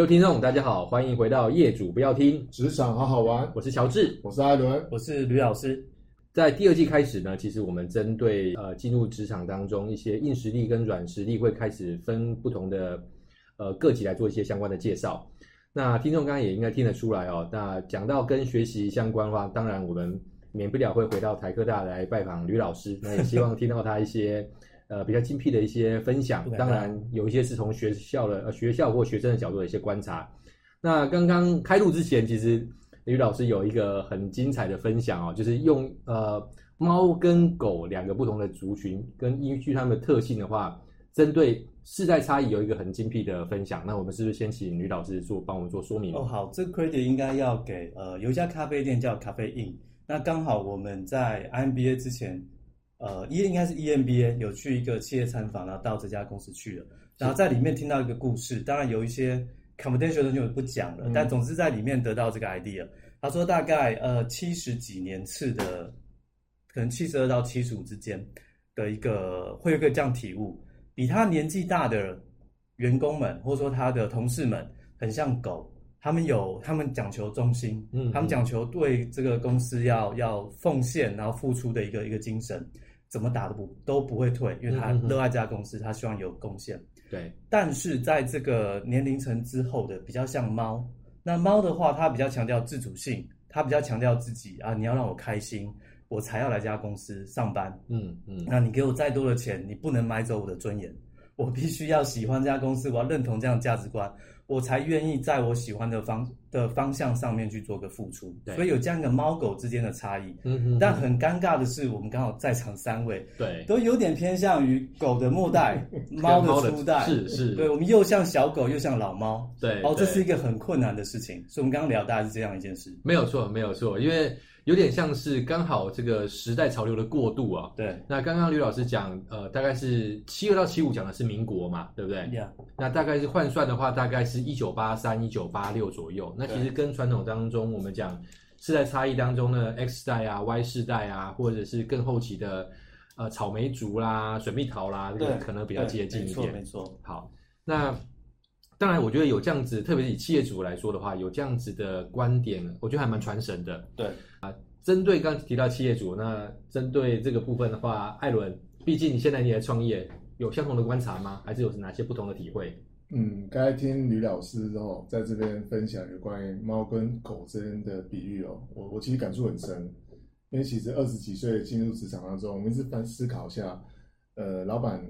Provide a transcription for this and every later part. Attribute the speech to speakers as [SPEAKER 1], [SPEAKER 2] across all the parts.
[SPEAKER 1] 各位听众，大家好，欢迎回到业主不要听
[SPEAKER 2] 职场好好玩。
[SPEAKER 1] 我是乔治，
[SPEAKER 2] 我是艾伦，
[SPEAKER 3] 我是吕老师。
[SPEAKER 1] 在第二季开始呢，其实我们针对呃进入职场当中一些硬实力跟软实力，会开始分不同的呃各级来做一些相关的介绍。那听众刚刚也应该听得出来哦。那讲到跟学习相关的话，当然我们免不了会回到台科大来拜访吕老师。那也希望听到他一些。呃，比较精辟的一些分享，当然有一些是从学校的呃学校或学生的角度的一些观察。那刚刚开录之前，其实吕老师有一个很精彩的分享哦，就是用呃猫跟狗两个不同的族群，跟依据它们的特性的话，针对世代差异有一个很精辟的分享。那我们是不是先请吕老师做帮我们做说明？
[SPEAKER 3] 哦，好，这个 credit 应该要给呃有一家咖啡店叫咖啡 in，那刚好我们在 IMBA 之前。呃一应该是 EMBA 有去一个企业参访，然后到这家公司去了，然后在里面听到一个故事，当然有一些 confidential 的就不讲了，嗯、但总之在里面得到这个 idea。他说大概呃七十几年次的，可能七十二到七十五之间的一个会有一个这样体悟，比他年纪大的员工们或者说他的同事们很像狗，他们有他们讲求忠心，嗯，他们讲求对这个公司要要奉献然后付出的一个一个精神。怎么打都不都不会退，因为他热爱这家公司，他希望有贡献。
[SPEAKER 1] 对，
[SPEAKER 3] 但是在这个年龄层之后的比较像猫，那猫的话，它比较强调自主性，它比较强调自己啊，你要让我开心，我才要来这家公司上班。嗯嗯，那你给我再多的钱，你不能买走我的尊严，我必须要喜欢这家公司，我要认同这样的价值观。我才愿意在我喜欢的方的方向上面去做个付出，对，所以有这样一个猫狗之间的差异。嗯哼哼，但很尴尬的是，我们刚好在场三位，对，都有点偏向于狗的末代，猫的初代，是是，对，我们又像小狗又像老猫，对，哦，这是一个很困难的事情。所以我们刚刚聊大概是这样一件事，
[SPEAKER 1] 没有错，没有错，因为。有点像是刚好这个时代潮流的过渡啊。对。那刚刚吕老师讲，呃，大概是七二到七五讲的是民国嘛，对不对？Yeah. 那大概是换算的话，大概是一九八三、一九八六左右。那其实跟传统当中我们讲世代差异当中的，X 世代啊、Y 世代啊，或者是更后期的呃草莓族啦、水蜜桃啦，这个可能比较接近一点。
[SPEAKER 3] 没错。
[SPEAKER 1] 好，那。当然，我觉得有这样子，特别是以企业主来说的话，有这样子的观点，我觉得还蛮传神的。
[SPEAKER 3] 对
[SPEAKER 1] 啊，针对刚提到企业主，那针对这个部分的话，艾伦，毕竟你现在你在创业，有相同的观察吗？还是有哪些不同的体会？
[SPEAKER 2] 嗯，刚才听吕老师哦，在这边分享有关于猫跟狗之间的比喻哦，我我其实感触很深，因为其实二十几岁进入职场当中，我们一直在思考一下，呃，老板。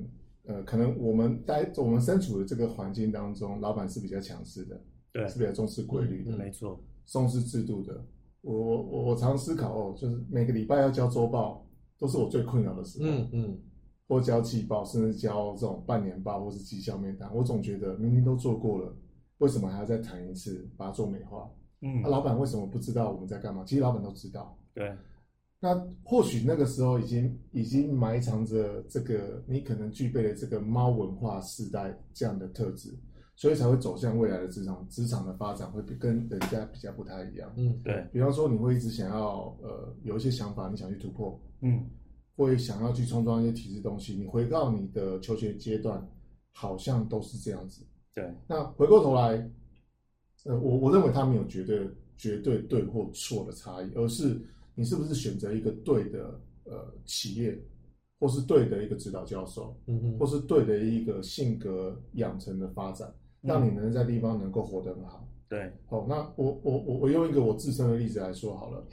[SPEAKER 2] 呃，可能我们待我们身处的这个环境当中，老板是比较强势的，对，是比较重视规律的，
[SPEAKER 3] 没错，
[SPEAKER 2] 重视制度的。我我我常思考哦，就是每个礼拜要交周报，都是我最困扰的时候，嗯嗯，或交季报，甚至交这种半年报或是绩效面谈，我总觉得明明都做过了，为什么还要再谈一次，把它做美化？嗯，啊，老板为什么不知道我们在干嘛？其实老板都知道，
[SPEAKER 3] 对。
[SPEAKER 2] 那或许那个时候已经已经埋藏着这个你可能具备了这个猫文化世代这样的特质，所以才会走向未来的职场，职场的发展会比跟人家比较不太一样。嗯，对。比方说你会一直想要呃有一些想法，你想去突破，嗯，会想要去冲撞一些体制东西。你回到你的求学阶段，好像都是这样子。对。那回过头来，呃，我我认为他没有绝对绝对对或错的差异，而是。你是不是选择一个对的呃企业，或是对的一个指导教授，嗯哼，或是对的一个性格养成的发展，让你能在地方能够活得很好。对，好，那我我我我用一个我自身的例子来说好了，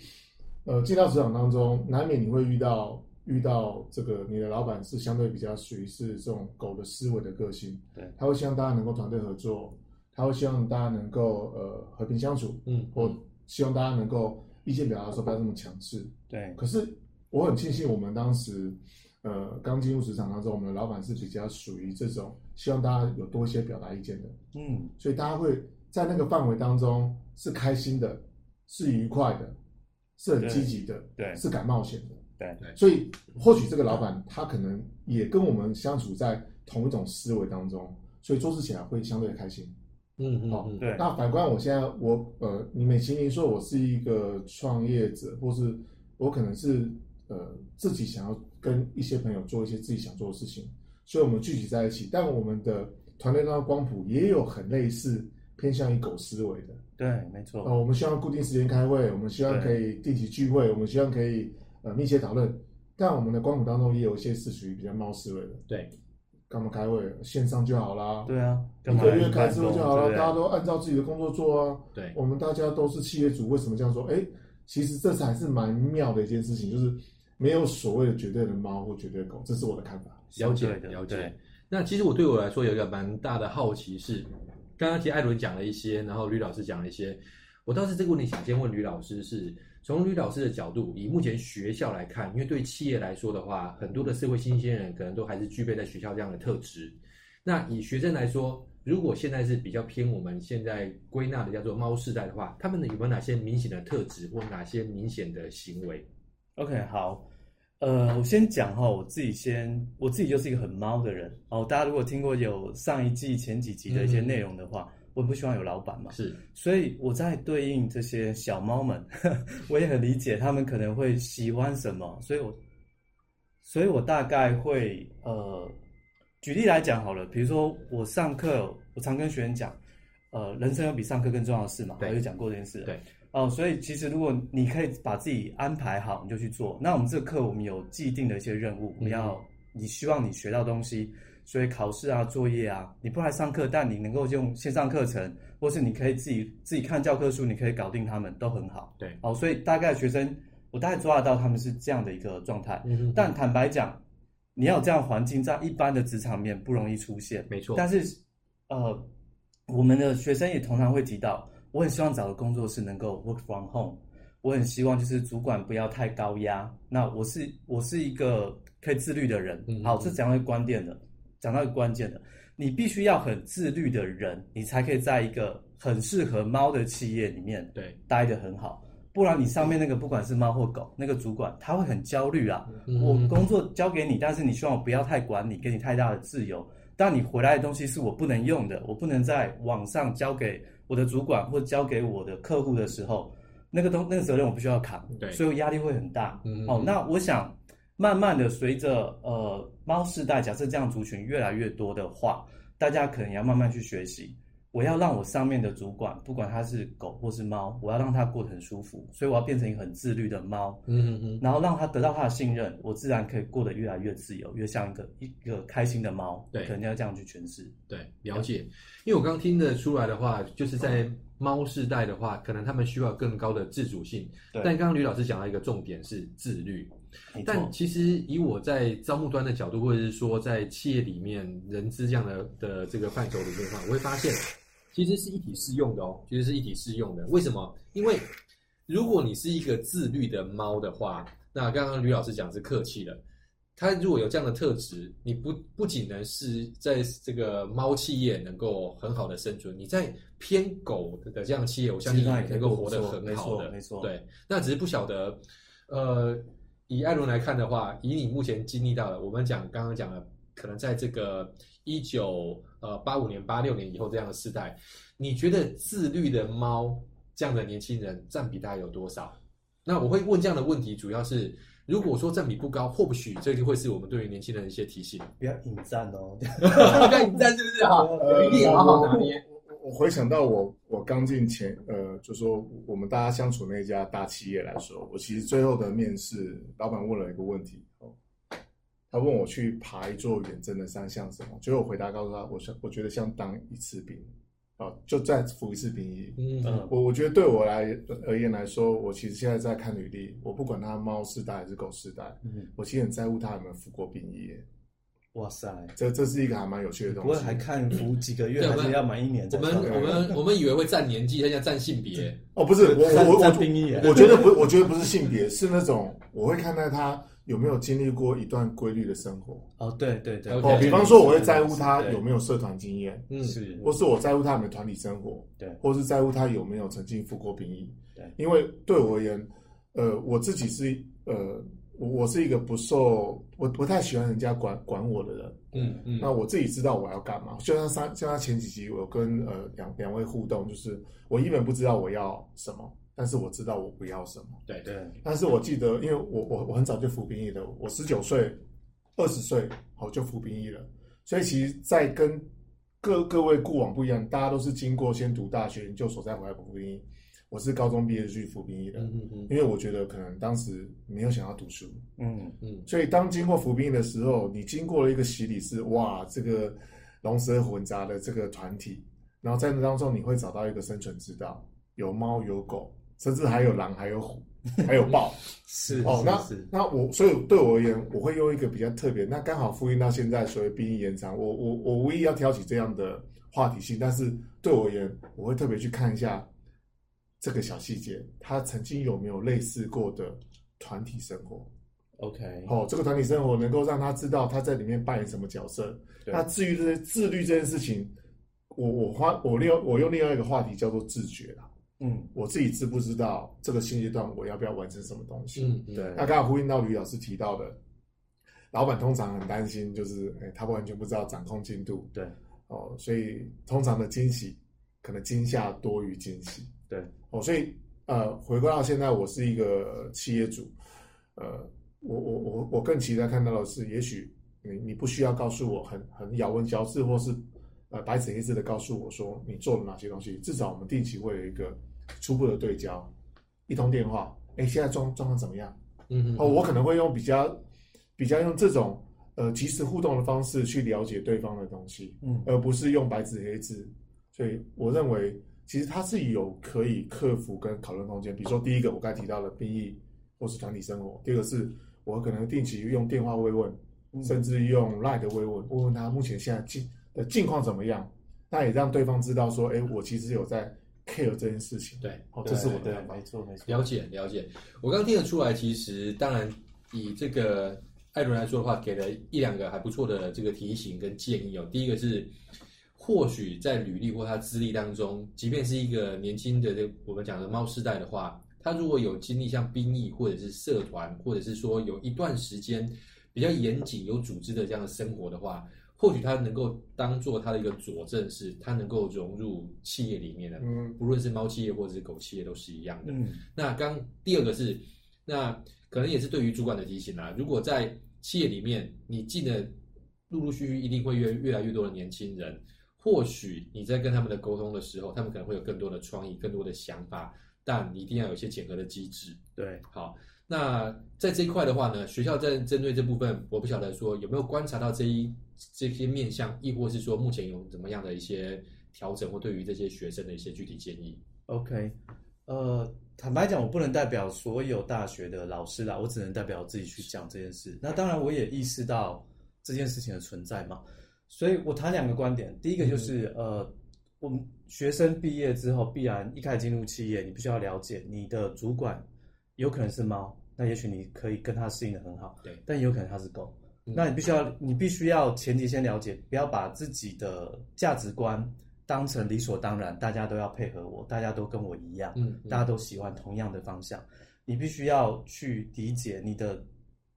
[SPEAKER 2] 呃，进到职场当中，难免你会遇到遇到这个你的老板是相对比较属于是这种狗的思维的个性，对，他会希望大家能够团队合作，他会希望大家能够呃和平相处，嗯，或希望大家能够。意见表达的时候不要这么强势。对，可是我很庆幸我们当时，呃，刚进入职场当中，我们的老板是比较属于这种希望大家有多一些表达意见的。嗯，所以大家会在那个范围当中是开心的，是愉快的，是很积极的，对，是敢冒险的。对对，所以或许这个老板他可能也跟我们相处在同一种思维当中，所以做事起来会相对的开心。嗯嗯，好，对。那反观我现在，我呃，你美其名说我是一个创业者，或是我可能是呃自己想要跟一些朋友做一些自己想做的事情，所以我们聚集在一起。但我们的团队当中光谱也有很类似偏向于狗思维的。
[SPEAKER 3] 对，没错。
[SPEAKER 2] 哦，我们希望固定时间开会，我们希望可以定期聚会，我们希望可以呃密切讨论。但我们的光谱当中也有一些是属于比较猫思维的。
[SPEAKER 1] 对，
[SPEAKER 2] 干嘛开会？线上就好啦。
[SPEAKER 3] 对啊，
[SPEAKER 2] 一个月开一次会就好了，大家都按照自己的工作做啊。
[SPEAKER 1] 对，
[SPEAKER 2] 我们大家都是企业主，为什么这样说？哎，其实这才是蛮妙的一件事情，就是没有所谓的绝对的猫或绝对的狗，这是我的看法。
[SPEAKER 1] 了解，了解。那其实我对我来说有一个蛮大的好奇是，刚刚其实艾伦讲了一些，然后吕老师讲了一些，我倒是这个问题想先问吕老师是。从吕老师的角度，以目前学校来看，因为对企业来说的话，很多的社会新鲜人可能都还是具备在学校这样的特质。那以学生来说，如果现在是比较偏我们现在归纳的叫做猫世代的话，他们有没有哪些明显的特质或哪些明显的行为
[SPEAKER 3] ？OK，好，呃，我先讲哈，我自己先，我自己就是一个很猫的人哦。大家如果听过有上一季前几集的一些内容的话。嗯我不希望有老板嘛，
[SPEAKER 1] 是，
[SPEAKER 3] 所以我在对应这些小猫们，我也很理解他们可能会喜欢什么，所以我，所以我大概会呃，举例来讲好了，比如说我上课，我常跟学员讲，呃，人生有比上课更重要的事嘛，我有讲过这件事，
[SPEAKER 1] 对，
[SPEAKER 3] 哦，所以其实如果你可以把自己安排好，你就去做。那我们这个课我们有既定的一些任务，我们要，嗯、你希望你学到东西。所以考试啊、作业啊，你不来上课，但你能够用线上课程，或是你可以自己自己看教科书，你可以搞定他们，都很好。
[SPEAKER 1] 对，
[SPEAKER 3] 哦，所以大概学生，我大概抓得到他们是这样的一个状态。嗯哼。但坦白讲，你要有这样环境，在一般的职场面不容易出现。
[SPEAKER 1] 没错。
[SPEAKER 3] 但是，呃，我们的学生也通常会提到，我很希望找的工作是能够 work from home，我很希望就是主管不要太高压。那我是我是一个可以自律的人。嗯。好，这讲到关键的。讲到一个关键的，你必须要很自律的人，你才可以在一个很适合猫的企业里面对待得很好。不然你上面那个不管是猫或狗，那个主管他会很焦虑啊。我工作交给你，但是你希望我不要太管你，给你太大的自由。但你回来的东西是我不能用的，我不能在网上交给我的主管或交给我的客户的时候，那个东那个责任我必须要扛。对，所以我压力会很大。哦，那我想。慢慢的，随着呃猫世代，假设这样族群越来越多的话，大家可能要慢慢去学习。我要让我上面的主管，不管他是狗或是猫，我要让他过得很舒服，所以我要变成一个很自律的猫，嗯嗯嗯，然后让他得到他的信任，我自然可以过得越来越自由，越像一个一个开心的猫。对，可能要这样去诠释。
[SPEAKER 1] 对，了解。因为我刚听得出来的话，就是在猫世代的话，可能他们需要更高的自主性。对。但刚刚吕老师讲到一个重点是自律。但其实以我在招募端的角度，或者是说在企业里面人资这样的的这个范畴里面的话，我会发现其实是一体适用的哦，其实是一体适用的。为什么？因为如果你是一个自律的猫的话，那刚刚吕老师讲是客气的，他如果有这样的特质，你不不仅能是在这个猫企业能够很好的生存，你在偏狗的这样的企业，我相信也能够活得很好的。
[SPEAKER 3] 没错，
[SPEAKER 1] 对，那只是不晓得，呃。以艾伦来看的话，以你目前经历到的，我们讲刚刚讲的，可能在这个一九呃八五年、八六年以后这样的时代，你觉得自律的猫这样的年轻人占比大概有多少？那我会问这样的问题，主要是如果说占比不高，或许这就会是我们对于年轻人的一些提醒。
[SPEAKER 3] 不要引战哦，
[SPEAKER 1] 不要引战是不是？好，一定好好拿捏。
[SPEAKER 2] 我回想到我我刚进前呃，就说我们大家相处那家大企业来说，我其实最后的面试，老板问了一个问题哦，他问我去爬一座远征的山像什么？结果我回答告诉他，我想我觉得像当一次兵啊，就再服一次兵役。嗯，我我觉得对我来而言来说，我其实现在在看履历，我不管他猫世代还是狗世代，嗯，我其实很在乎他有没有服过兵役。
[SPEAKER 3] 哇塞，
[SPEAKER 2] 这这是一个还蛮有趣的东西。
[SPEAKER 3] 不会还看服几个月，还是要满一年？
[SPEAKER 1] 我们我 们我们以为会占年纪，他要占性别。
[SPEAKER 2] 哦，不是，我我我 我觉得不，我觉得不是性别，是那种我会看待他有没有经历过一段规律的生活。
[SPEAKER 3] 哦，对对对。
[SPEAKER 2] 哦，比方说，我会在乎他有没有社团经验，嗯，是，或是我在乎他有没有团体生活，对，或是在乎他有没有曾经服过兵役，对，因为对我而言，呃，我自己是呃。我我是一个不受我不太喜欢人家管管我的人，嗯嗯，那我自己知道我要干嘛。就像上像他前几集，我跟呃两两位互动，就是我一本不知道我要什么，但是我知道我不要什么。
[SPEAKER 1] 对对。
[SPEAKER 2] 但是我记得，因为我我我很早就服兵役的，我十九岁、二十岁好就服兵役了，所以其实，在跟各各位过往不一样，大家都是经过先读大学研究所再回来服兵役。我是高中毕业就去服兵役的，嗯嗯嗯，因为我觉得可能当时没有想要读书，嗯嗯，所以当经过服兵役的时候，你经过了一个洗礼，是哇，这个龙蛇混杂的这个团体，然后在那当中你会找到一个生存之道，有猫有狗，甚至还有狼，还有虎，还有豹，
[SPEAKER 3] 是
[SPEAKER 2] 哦，那那我所以对我而言，我会用一个比较特别，那刚好复印到现在，所谓兵役延长，我我我无意要挑起这样的话题性，但是对我而言，我会特别去看一下。这个小细节，他曾经有没有类似过的团体生活
[SPEAKER 3] ？OK，
[SPEAKER 2] 哦，这个团体生活能够让他知道他在里面扮演什么角色。那至于这些自律这件事情，我我花我另我用另外一个话题叫做自觉啦。嗯，我自己知不知道这个现阶段我要不要完成什么东西？嗯，对。那刚刚呼应到吕老师提到的，老板通常很担心，就是哎，他完全不知道掌控进度。
[SPEAKER 3] 对，
[SPEAKER 2] 哦，所以通常的惊喜可能惊吓多于惊喜。
[SPEAKER 3] 对。
[SPEAKER 2] 哦，所以呃，回归到现在，我是一个企业主，呃，我我我我更期待看到的是，也许你你不需要告诉我很很咬文嚼字，或是呃白纸黑字的告诉我说你做了哪些东西，至少我们定期会有一个初步的对焦，一通电话，哎，现在状状况怎么样？嗯嗯，哦，我可能会用比较比较用这种呃及时互动的方式去了解对方的东西，嗯，而不是用白纸黑字，所以我认为。其实它是有可以克服跟讨论空间，比如说第一个我刚才提到的兵役或是团体生活，第二个是我可能定期用电话慰问，嗯、甚至用 LINE 的慰问，问问他目前现在近的近况怎么样，那也让对方知道说，哎，我其实有在 care 这件事情。
[SPEAKER 1] 对，
[SPEAKER 2] 哦，这是我的
[SPEAKER 3] 没错没错，
[SPEAKER 1] 了解了解。我刚刚听得出来，其实当然以这个艾伦来说的话，给了一两个还不错的这个提醒跟建议哦。第一个是。或许在履历或他资历当中，即便是一个年轻的这我们讲的猫世代的话，他如果有经历像兵役或者是社团，或者是说有一段时间比较严谨、有组织的这样的生活的话，或许他能够当做他的一个佐证，是他能够融入企业里面的。嗯，不论是猫企业或者是狗企业都是一样的。嗯，那刚第二个是，那可能也是对于主管的提醒啦。如果在企业里面，你进的陆陆续续一定会越越来越多的年轻人。或许你在跟他们的沟通的时候，他们可能会有更多的创意、更多的想法，但你一定要有一些检核的机制。
[SPEAKER 3] 对，
[SPEAKER 1] 好，那在这一块的话呢，学校在针对这部分，我不晓得说有没有观察到这一这些面向，亦或是说目前有怎么样的一些调整，或对于这些学生的一些具体建议。
[SPEAKER 3] OK，呃，坦白讲，我不能代表所有大学的老师啦，我只能代表自己去讲这件事。那当然，我也意识到这件事情的存在嘛。所以我谈两个观点，第一个就是，嗯、呃，我们学生毕业之后，必然一开始进入企业，你必须要了解你的主管有可能是猫，那也许你可以跟它适应的很好，
[SPEAKER 1] 对，
[SPEAKER 3] 但也有可能它是狗，嗯、那你必须要，你必须要前提先了解，不要把自己的价值观当成理所当然，大家都要配合我，大家都跟我一样，嗯，嗯，大家都喜欢同样的方向，你必须要去理解你的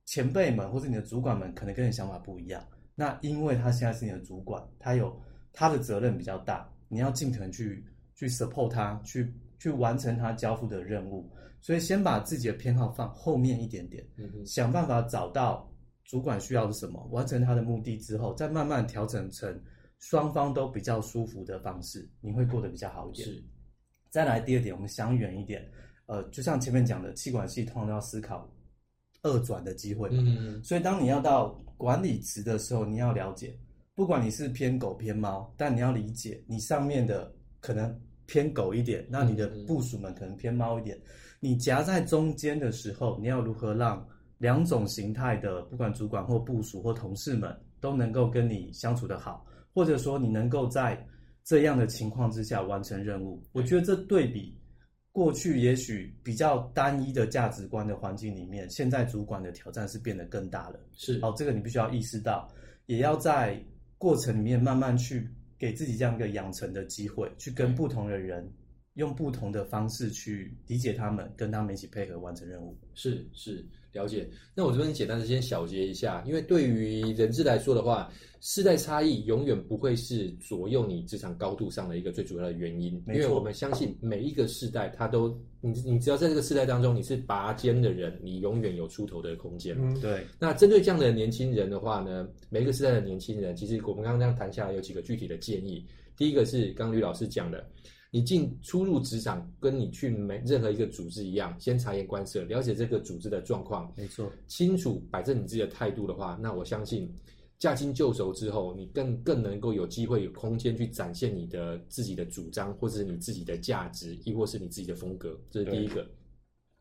[SPEAKER 3] 前辈们或者你的主管们可能跟你想法不一样。那因为他现在是你的主管，他有他的责任比较大，你要尽可能去去 support 他，去去完成他交付的任务。所以先把自己的偏好放后面一点点，嗯，想办法找到主管需要的是什么，完成他的目的之后，再慢慢调整成双方都比较舒服的方式，你会过得比较好一点。是。再来第二点，我们想远一点，呃，就像前面讲的，气管系通常都要思考二转的机会，嗯哼，所以当你要到。管理职的时候，你要了解，不管你是偏狗偏猫，但你要理解，你上面的可能偏狗一点，那你的部署们可能偏猫一点。你夹在中间的时候，你要如何让两种形态的，不管主管或部署或同事们都能够跟你相处的好，或者说你能够在这样的情况之下完成任务？我觉得这对比。过去也许比较单一的价值观的环境里面，现在主管的挑战是变得更大了。
[SPEAKER 1] 是，
[SPEAKER 3] 哦，这个你必须要意识到，也要在过程里面慢慢去给自己这样一个养成的机会，去跟不同的人用不同的方式去理解他们，跟他们一起配合完成任务。
[SPEAKER 1] 是是，了解。那我这边简单的先小结一下，因为对于人质来说的话，世代差异永远不会是左右你职场高度上的一个最主要的原因。
[SPEAKER 3] 没错。
[SPEAKER 1] 因为我们相信每一个世代，他都你你只要在这个世代当中你是拔尖的人，你永远有出头的空间。
[SPEAKER 3] 嗯，对。
[SPEAKER 1] 那针对这样的年轻人的话呢，每一个世代的年轻人，其实我们刚刚这样谈下来，有几个具体的建议。第一个是刚刚吕老师讲的。你进初入职场，跟你去每任何一个组织一样，先察言观色，了解这个组织的状况，
[SPEAKER 3] 没错，
[SPEAKER 1] 清楚摆正你自己的态度的话，那我相信驾轻就熟之后，你更更能够有机会有空间去展现你的自己的主张，或者是你自己的价值，亦或是你自己的风格，这是第一个。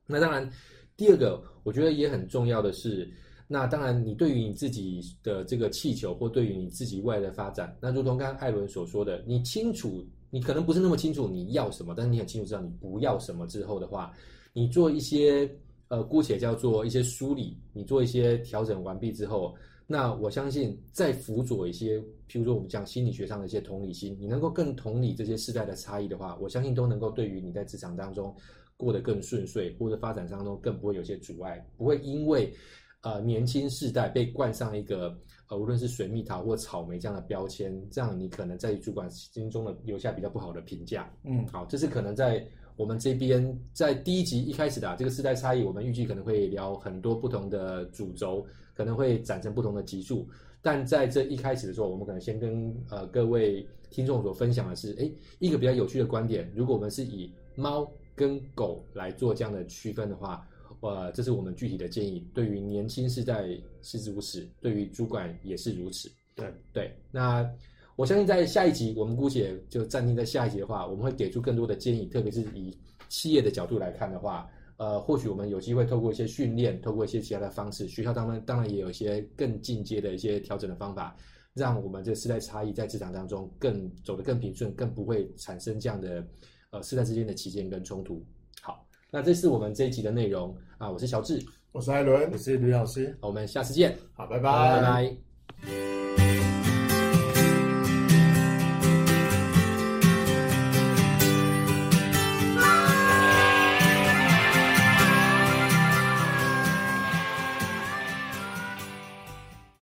[SPEAKER 1] 那当然，第二个我觉得也很重要的是，那当然你对于你自己的这个气球，或对于你自己未来的发展，那如同刚刚艾伦所说的，你清楚。你可能不是那么清楚你要什么，但是你很清楚知道你不要什么之后的话，你做一些呃，姑且叫做一些梳理，你做一些调整完毕之后，那我相信再辅佐一些，譬如说我们讲心理学上的一些同理心，你能够更同理这些世代的差异的话，我相信都能够对于你在职场当中过得更顺遂，或者发展当中更不会有些阻碍，不会因为呃年轻世代被冠上一个。呃，无论是水蜜桃或草莓这样的标签，这样你可能在主管心中的留下比较不好的评价。嗯，好，这是可能在我们这边在第一集一开始的、啊、这个世代差异，我们预计可能会聊很多不同的主轴，可能会展成不同的集数。但在这一开始的时候，我们可能先跟呃各位听众所分享的是，诶，一个比较有趣的观点。如果我们是以猫跟狗来做这样的区分的话。呃，这是我们具体的建议。对于年轻世代是如此，对于主管也是如此。
[SPEAKER 3] 对
[SPEAKER 1] 对，那我相信在下一集，我们姑且就暂定在下一集的话，我们会给出更多的建议，特别是以企业的角度来看的话，呃，或许我们有机会透过一些训练，透过一些其他的方式，学校当中当然也有一些更进阶的一些调整的方法，让我们这个世代差异在职场当中更走得更平顺，更不会产生这样的呃世代之间的歧见跟冲突。那这是我们这一集的内容。啊，我是小智，
[SPEAKER 2] 我是艾伦，
[SPEAKER 3] 我是吕老师，
[SPEAKER 1] 我们下次见，
[SPEAKER 2] 好，拜拜，
[SPEAKER 1] 拜拜。